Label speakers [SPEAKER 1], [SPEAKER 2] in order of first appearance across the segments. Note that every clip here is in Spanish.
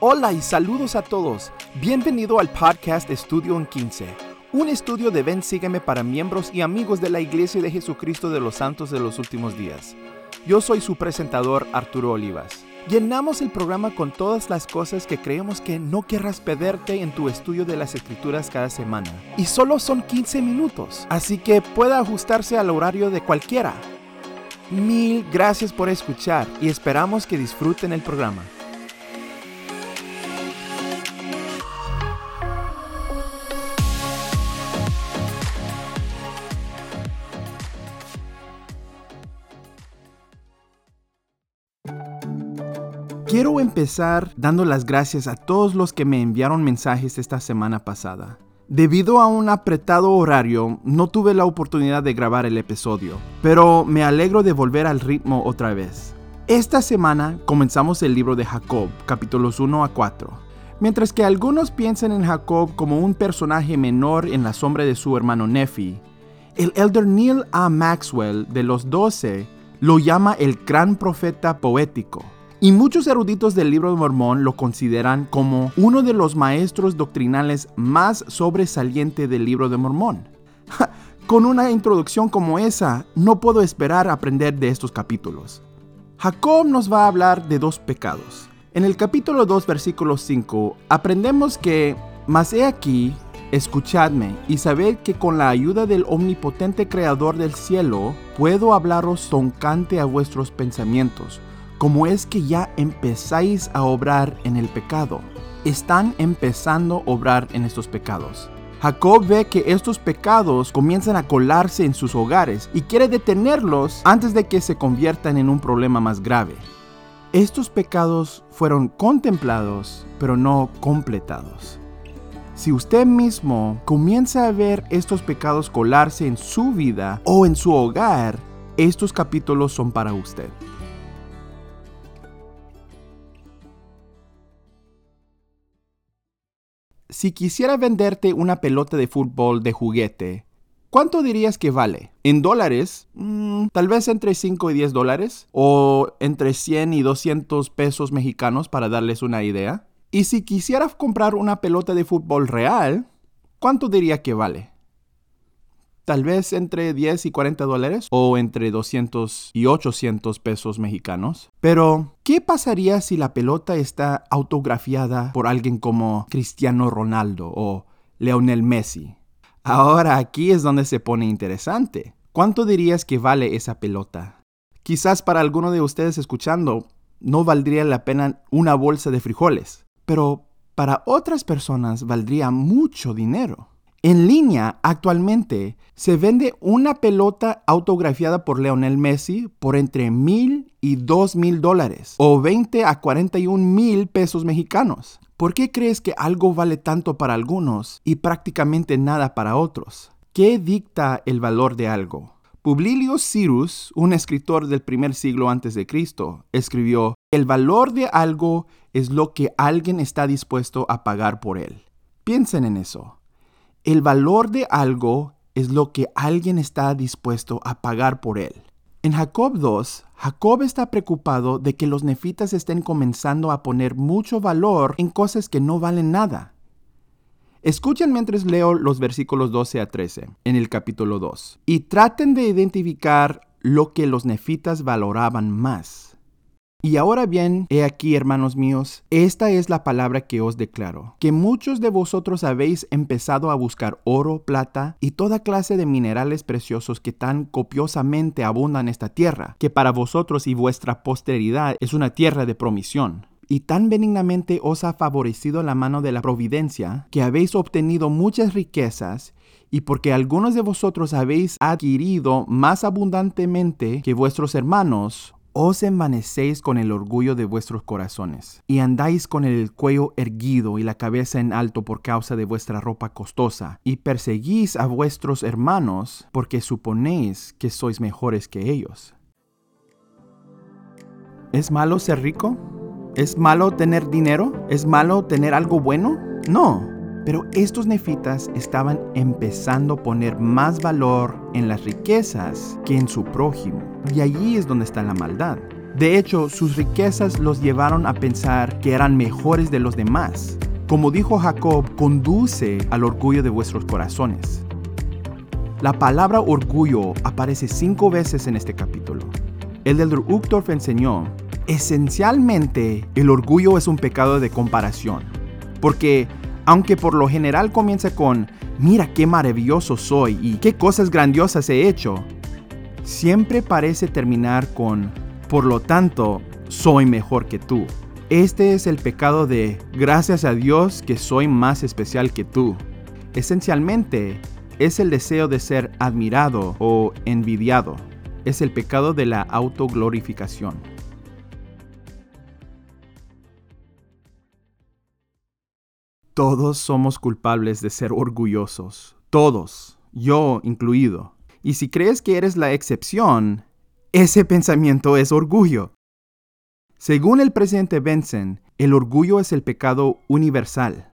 [SPEAKER 1] Hola y saludos a todos. Bienvenido al podcast Estudio en 15, un estudio de Ven Sígueme para miembros y amigos de la Iglesia de Jesucristo de los Santos de los Últimos Días. Yo soy su presentador Arturo Olivas. Llenamos el programa con todas las cosas que creemos que no querrás perderte en tu estudio de las escrituras cada semana. Y solo son 15 minutos, así que puede ajustarse al horario de cualquiera. Mil gracias por escuchar y esperamos que disfruten el programa. Quiero empezar dando las gracias a todos los que me enviaron mensajes esta semana pasada. Debido a un apretado horario, no tuve la oportunidad de grabar el episodio, pero me alegro de volver al ritmo otra vez. Esta semana comenzamos el libro de Jacob, capítulos 1 a 4. Mientras que algunos piensan en Jacob como un personaje menor en la sombra de su hermano Nephi, el elder Neil A. Maxwell de los Doce lo llama el gran profeta poético. Y muchos eruditos del libro de Mormón lo consideran como uno de los maestros doctrinales más sobresaliente del libro de Mormón. Con una introducción como esa, no puedo esperar aprender de estos capítulos. Jacob nos va a hablar de dos pecados. En el capítulo 2, versículo 5, aprendemos que, mas he aquí, escuchadme y sabed que con la ayuda del omnipotente Creador del cielo, puedo hablaros toncante a vuestros pensamientos como es que ya empezáis a obrar en el pecado. Están empezando a obrar en estos pecados. Jacob ve que estos pecados comienzan a colarse en sus hogares y quiere detenerlos antes de que se conviertan en un problema más grave. Estos pecados fueron contemplados, pero no completados. Si usted mismo comienza a ver estos pecados colarse en su vida o en su hogar, estos capítulos son para usted. Si quisiera venderte una pelota de fútbol de juguete, ¿cuánto dirías que vale? ¿En dólares? Mm, tal vez entre 5 y 10 dólares. ¿O entre 100 y 200 pesos mexicanos para darles una idea? Y si quisieras comprar una pelota de fútbol real, ¿cuánto diría que vale? Tal vez entre 10 y 40 dólares o entre 200 y 800 pesos mexicanos. Pero, ¿qué pasaría si la pelota está autografiada por alguien como Cristiano Ronaldo o Leonel Messi? Ahora aquí es donde se pone interesante. ¿Cuánto dirías que vale esa pelota? Quizás para alguno de ustedes escuchando no valdría la pena una bolsa de frijoles, pero para otras personas valdría mucho dinero. En línea, actualmente, se vende una pelota autografiada por Leonel Messi por entre mil y dos mil dólares o 20 a 41 mil pesos mexicanos. ¿Por qué crees que algo vale tanto para algunos y prácticamente nada para otros? ¿Qué dicta el valor de algo? Publilius Cyrus, un escritor del primer siglo antes de Cristo, escribió: El valor de algo es lo que alguien está dispuesto a pagar por él. Piensen en eso. El valor de algo es lo que alguien está dispuesto a pagar por él. En Jacob 2, Jacob está preocupado de que los nefitas estén comenzando a poner mucho valor en cosas que no valen nada. Escuchen mientras leo los versículos 12 a 13 en el capítulo 2 y traten de identificar lo que los nefitas valoraban más. Y ahora bien, he aquí, hermanos míos, esta es la palabra que os declaro, que muchos de vosotros habéis empezado a buscar oro, plata y toda clase de minerales preciosos que tan copiosamente abundan esta tierra, que para vosotros y vuestra posteridad es una tierra de promisión. Y tan benignamente os ha favorecido la mano de la providencia, que habéis obtenido muchas riquezas, y porque algunos de vosotros habéis adquirido más abundantemente que vuestros hermanos, os envanecéis con el orgullo de vuestros corazones, y andáis con el cuello erguido y la cabeza en alto por causa de vuestra ropa costosa, y perseguís a vuestros hermanos porque suponéis que sois mejores que ellos. ¿Es malo ser rico? ¿Es malo tener dinero? ¿Es malo tener algo bueno? No, pero estos nefitas estaban empezando a poner más valor en las riquezas que en su prójimo. Y allí es donde está la maldad. De hecho, sus riquezas los llevaron a pensar que eran mejores de los demás. Como dijo Jacob, conduce al orgullo de vuestros corazones. La palabra orgullo aparece cinco veces en este capítulo. El del Uchtdorf enseñó, esencialmente el orgullo es un pecado de comparación, porque aunque por lo general comienza con, mira qué maravilloso soy y qué cosas grandiosas he hecho, siempre parece terminar con, por lo tanto, soy mejor que tú. Este es el pecado de gracias a Dios que soy más especial que tú. Esencialmente, es el deseo de ser admirado o envidiado. Es el pecado de la autoglorificación. Todos somos culpables de ser orgullosos. Todos, yo incluido. Y si crees que eres la excepción, ese pensamiento es orgullo. Según el presidente Benson, el orgullo es el pecado universal.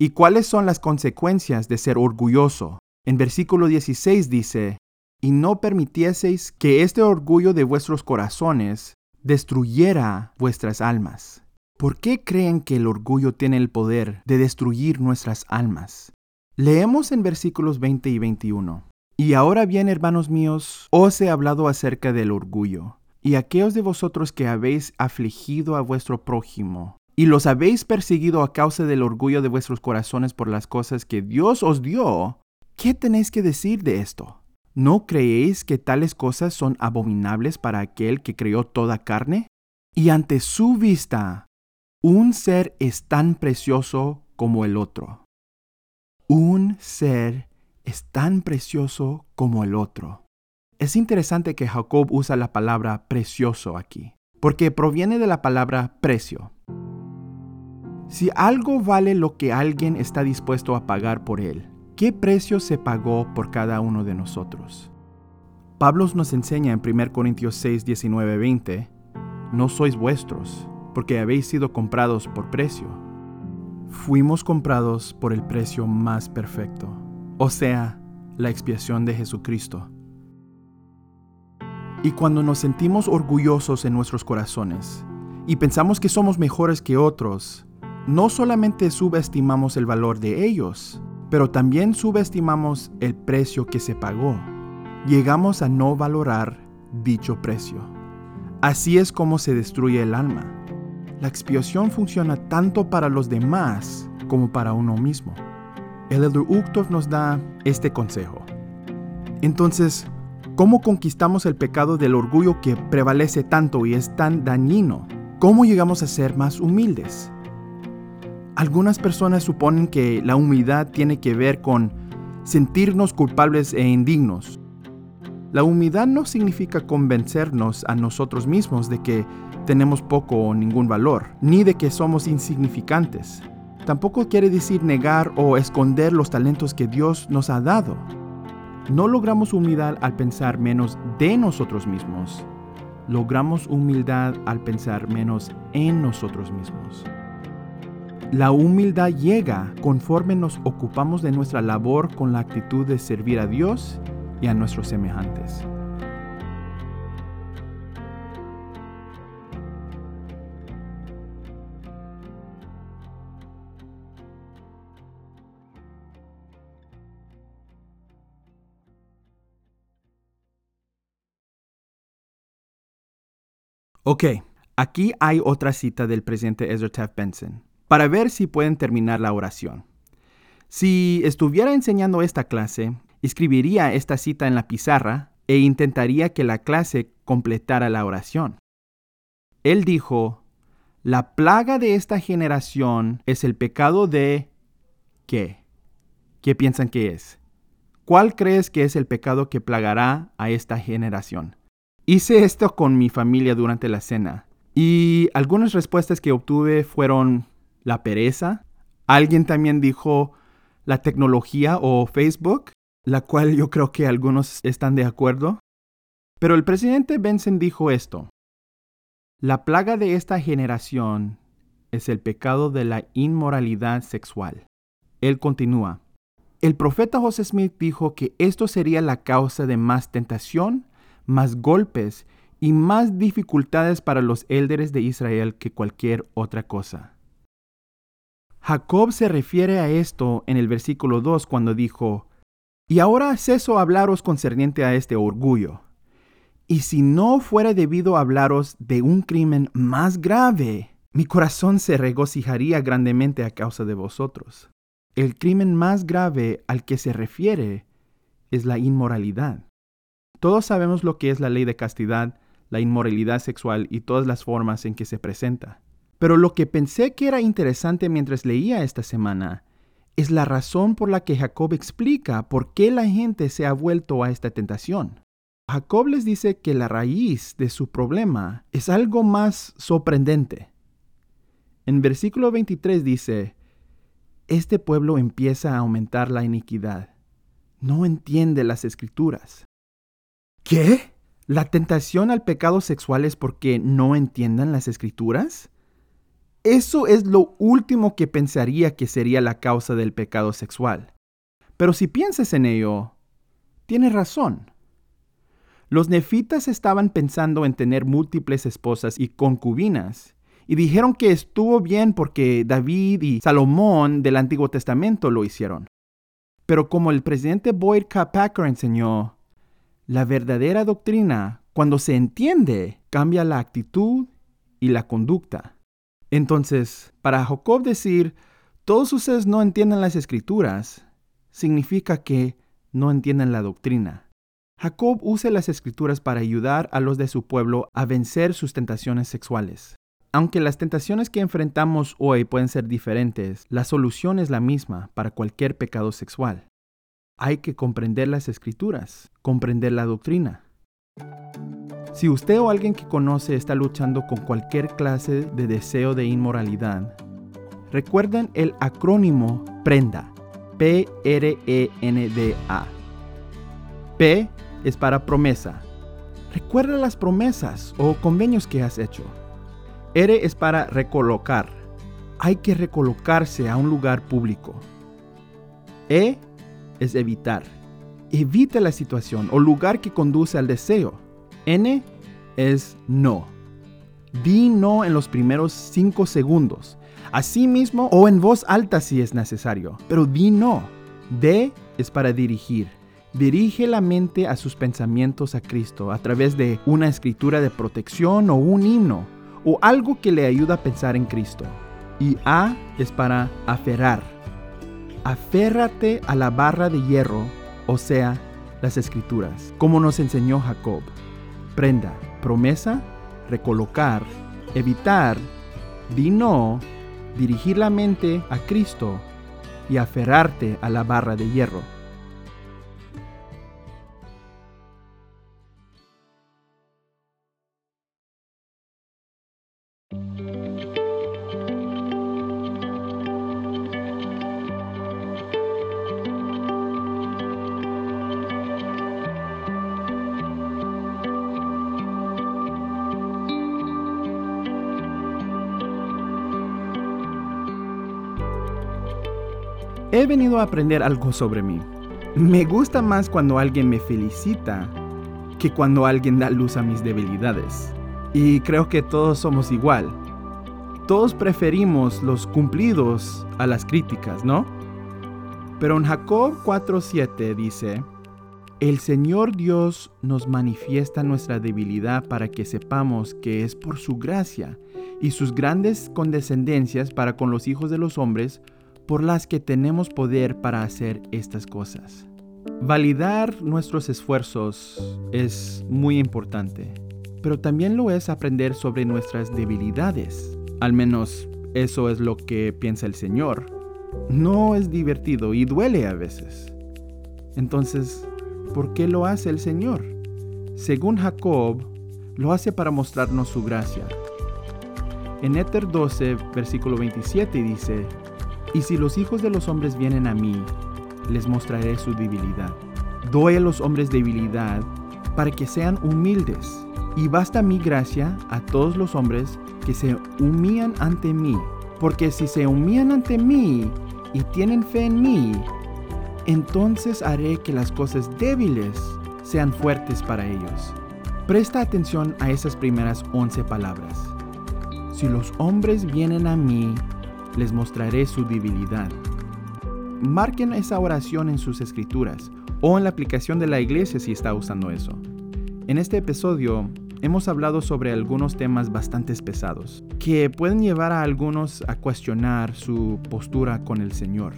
[SPEAKER 1] ¿Y cuáles son las consecuencias de ser orgulloso? En versículo 16 dice, y no permitieseis que este orgullo de vuestros corazones destruyera vuestras almas. ¿Por qué creen que el orgullo tiene el poder de destruir nuestras almas? Leemos en versículos 20 y 21. Y ahora bien, hermanos míos, os he hablado acerca del orgullo y aquellos de vosotros que habéis afligido a vuestro prójimo, y los habéis perseguido a causa del orgullo de vuestros corazones por las cosas que Dios os dio, ¿qué tenéis que decir de esto? ¿No creéis que tales cosas son abominables para aquel que creó toda carne? Y ante su vista, un ser es tan precioso como el otro. Un ser es tan precioso como el otro. Es interesante que Jacob usa la palabra precioso aquí, porque proviene de la palabra precio. Si algo vale lo que alguien está dispuesto a pagar por él, ¿qué precio se pagó por cada uno de nosotros? Pablo nos enseña en 1 Corintios 6, 19, 20, no sois vuestros, porque habéis sido comprados por precio. Fuimos comprados por el precio más perfecto, o sea, la expiación de Jesucristo. Y cuando nos sentimos orgullosos en nuestros corazones y pensamos que somos mejores que otros, no solamente subestimamos el valor de ellos, pero también subestimamos el precio que se pagó. Llegamos a no valorar dicho precio. Así es como se destruye el alma. La expiación funciona tanto para los demás como para uno mismo. El Uchtdorf nos da este consejo. Entonces, ¿Cómo conquistamos el pecado del orgullo que prevalece tanto y es tan dañino? ¿Cómo llegamos a ser más humildes? Algunas personas suponen que la humildad tiene que ver con sentirnos culpables e indignos. La humildad no significa convencernos a nosotros mismos de que tenemos poco o ningún valor, ni de que somos insignificantes. Tampoco quiere decir negar o esconder los talentos que Dios nos ha dado. No logramos humildad al pensar menos de nosotros mismos. Logramos humildad al pensar menos en nosotros mismos. La humildad llega conforme nos ocupamos de nuestra labor con la actitud de servir a Dios y a nuestros semejantes. Ok, aquí hay otra cita del presidente Ezra Taft Benson, para ver si pueden terminar la oración. Si estuviera enseñando esta clase, escribiría esta cita en la pizarra e intentaría que la clase completara la oración. Él dijo, la plaga de esta generación es el pecado de... ¿Qué? ¿Qué piensan que es? ¿Cuál crees que es el pecado que plagará a esta generación? Hice esto con mi familia durante la cena y algunas respuestas que obtuve fueron la pereza. Alguien también dijo la tecnología o Facebook, la cual yo creo que algunos están de acuerdo. Pero el presidente Benson dijo esto. La plaga de esta generación es el pecado de la inmoralidad sexual. Él continúa. El profeta José Smith dijo que esto sería la causa de más tentación más golpes y más dificultades para los élderes de Israel que cualquier otra cosa. Jacob se refiere a esto en el versículo 2 cuando dijo, Y ahora ceso hablaros concerniente a este orgullo. Y si no fuera debido hablaros de un crimen más grave, mi corazón se regocijaría grandemente a causa de vosotros. El crimen más grave al que se refiere es la inmoralidad. Todos sabemos lo que es la ley de castidad, la inmoralidad sexual y todas las formas en que se presenta. Pero lo que pensé que era interesante mientras leía esta semana es la razón por la que Jacob explica por qué la gente se ha vuelto a esta tentación. Jacob les dice que la raíz de su problema es algo más sorprendente. En versículo 23 dice, Este pueblo empieza a aumentar la iniquidad. No entiende las escrituras. ¿Qué? ¿La tentación al pecado sexual es porque no entiendan las escrituras? Eso es lo último que pensaría que sería la causa del pecado sexual. Pero si piensas en ello, tienes razón. Los nefitas estaban pensando en tener múltiples esposas y concubinas, y dijeron que estuvo bien porque David y Salomón del Antiguo Testamento lo hicieron. Pero como el presidente Boyd K. Packer enseñó, la verdadera doctrina, cuando se entiende, cambia la actitud y la conducta. Entonces, para Jacob decir, todos ustedes no entienden las escrituras, significa que no entienden la doctrina. Jacob usa las escrituras para ayudar a los de su pueblo a vencer sus tentaciones sexuales. Aunque las tentaciones que enfrentamos hoy pueden ser diferentes, la solución es la misma para cualquier pecado sexual. Hay que comprender las escrituras, comprender la doctrina. Si usted o alguien que conoce está luchando con cualquier clase de deseo de inmoralidad, recuerden el acrónimo PRENDA. P-R-E-N-D-A. P es para promesa. Recuerda las promesas o convenios que has hecho. R es para recolocar. Hay que recolocarse a un lugar público. E es evitar. Evita la situación o lugar que conduce al deseo. N es no. Di no en los primeros 5 segundos. Así mismo o en voz alta si es necesario. Pero di no. D es para dirigir. Dirige la mente a sus pensamientos a Cristo a través de una escritura de protección o un himno o algo que le ayuda a pensar en Cristo. Y A es para aferrar. Aférrate a la barra de hierro, o sea, las escrituras, como nos enseñó Jacob prenda, promesa, recolocar, evitar, di no, dirigir la mente a Cristo y aferrarte a la barra de hierro. He venido a aprender algo sobre mí. Me gusta más cuando alguien me felicita que cuando alguien da luz a mis debilidades. Y creo que todos somos igual. Todos preferimos los cumplidos a las críticas, ¿no? Pero en Jacob 4:7 dice, el Señor Dios nos manifiesta nuestra debilidad para que sepamos que es por su gracia y sus grandes condescendencias para con los hijos de los hombres por las que tenemos poder para hacer estas cosas. Validar nuestros esfuerzos es muy importante, pero también lo es aprender sobre nuestras debilidades. Al menos eso es lo que piensa el Señor. No es divertido y duele a veces. Entonces, ¿por qué lo hace el Señor? Según Jacob, lo hace para mostrarnos su gracia. En Éter 12, versículo 27 dice, y si los hijos de los hombres vienen a mí, les mostraré su debilidad. Doy a los hombres debilidad para que sean humildes. Y basta mi gracia a todos los hombres que se humillan ante mí. Porque si se humillan ante mí y tienen fe en mí, entonces haré que las cosas débiles sean fuertes para ellos. Presta atención a esas primeras 11 palabras. Si los hombres vienen a mí, les mostraré su debilidad. Marquen esa oración en sus escrituras o en la aplicación de la iglesia si está usando eso. En este episodio hemos hablado sobre algunos temas bastante pesados que pueden llevar a algunos a cuestionar su postura con el Señor.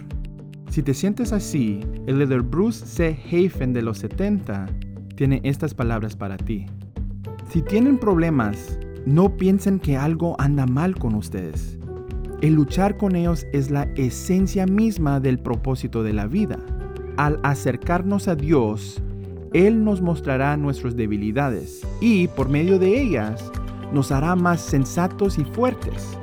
[SPEAKER 1] Si te sientes así, el líder Bruce C. Hafen de los 70 tiene estas palabras para ti. Si tienen problemas, no piensen que algo anda mal con ustedes. El luchar con ellos es la esencia misma del propósito de la vida. Al acercarnos a Dios, Él nos mostrará nuestras debilidades y por medio de ellas nos hará más sensatos y fuertes.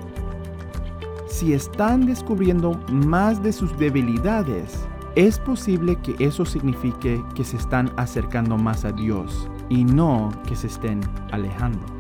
[SPEAKER 1] Si están descubriendo más de sus debilidades, es posible que eso signifique que se están acercando más a Dios y no que se estén alejando.